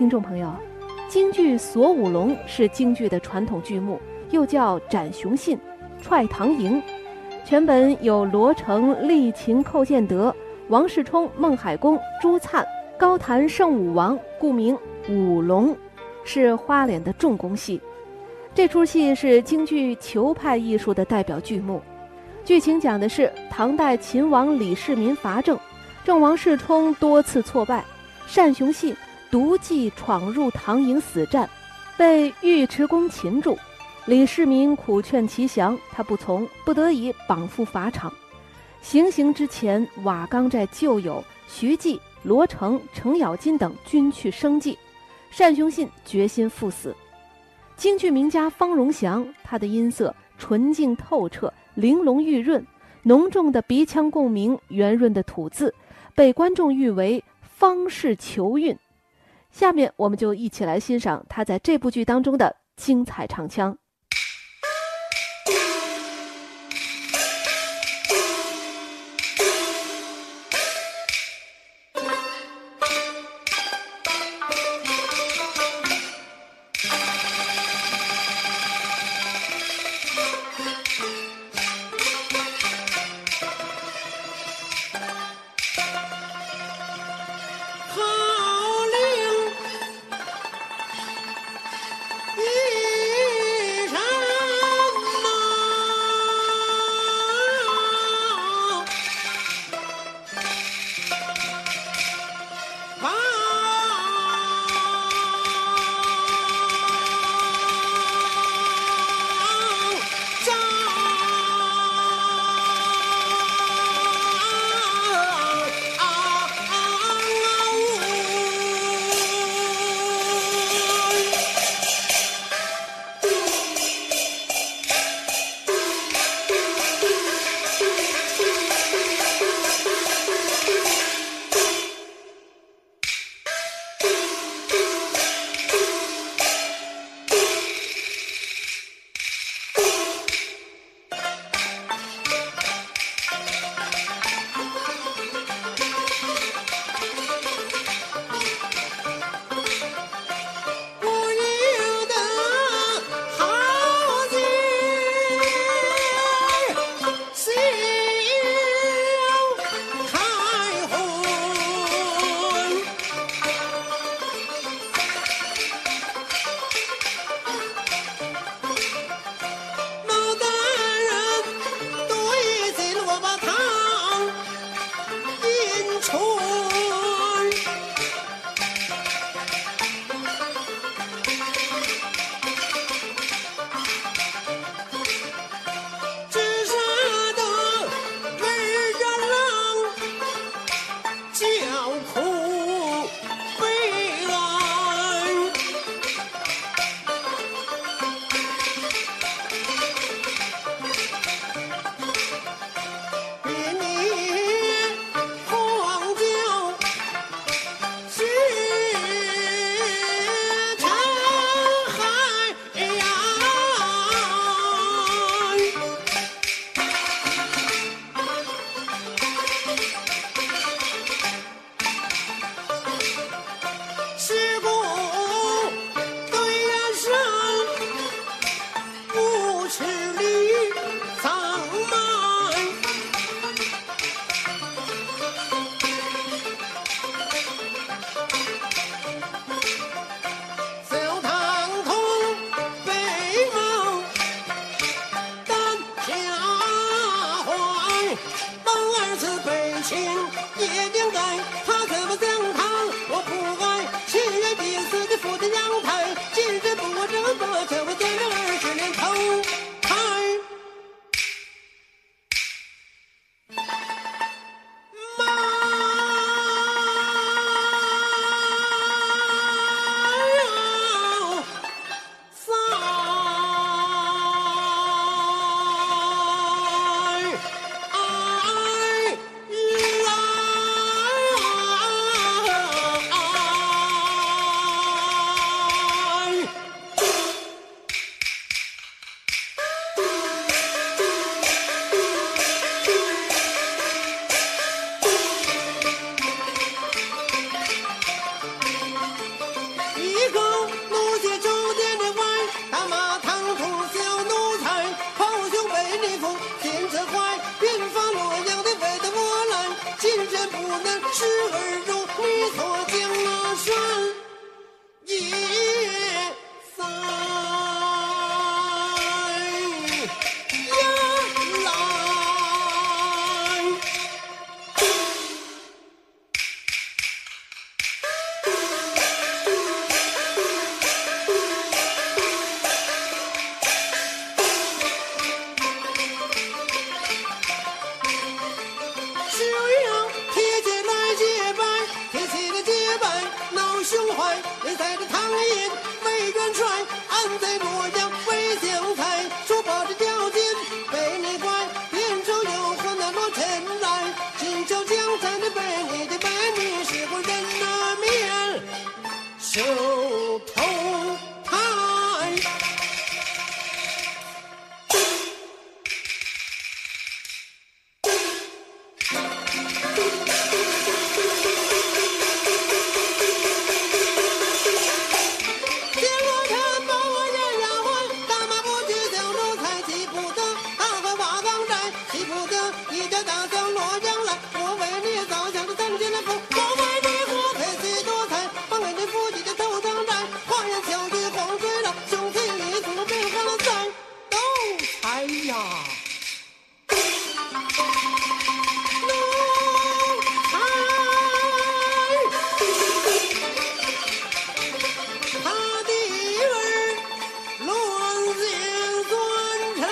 听众朋友，京剧《锁五龙》是京剧的传统剧目，又叫《斩雄信》《踹唐营》。全本有罗成、厉秦、寇建德、王世充、孟海公、朱灿、高谭圣武王，故名五龙，是花脸的重工戏。这出戏是京剧裘派艺术的代表剧目。剧情讲的是唐代秦王李世民伐郑，郑王世充多次挫败，单雄信。独骑闯入唐营死战，被尉迟恭擒住。李世民苦劝其降，他不从，不得已绑赴法场。行刑之前，瓦岗寨旧友徐继、罗成、程咬金等均去生计，单雄信决心赴死。京剧名家方荣祥，他的音色纯净透彻，玲珑玉润，浓重的鼻腔共鸣，圆润的吐字，被观众誉为方氏求韵。下面我们就一起来欣赏他在这部剧当中的精彩唱腔。当儿子北清也应该，他怎么像他，我不爱。七月病死的扶着阳台，今日不我这么，可不见了二十年头。那侄儿中，你坐定了船。哎呀，奴才他的儿乱箭穿肠。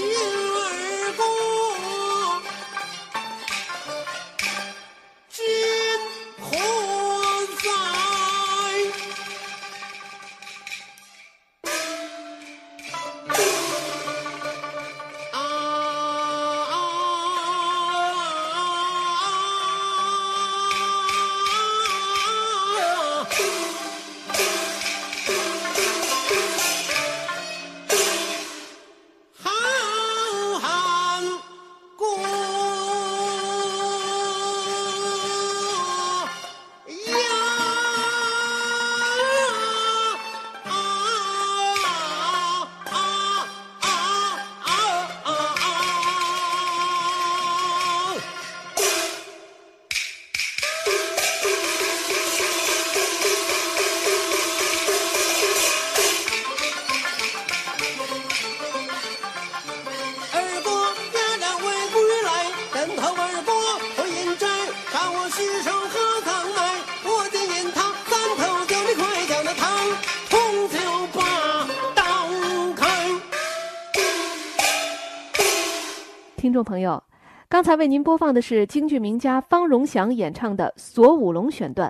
you. 虚手和藏麦，我见雁塔三头酒，你快将那汤红酒把倒开。听众朋友，刚才为您播放的是京剧名家方荣祥演唱的《锁五龙》选段。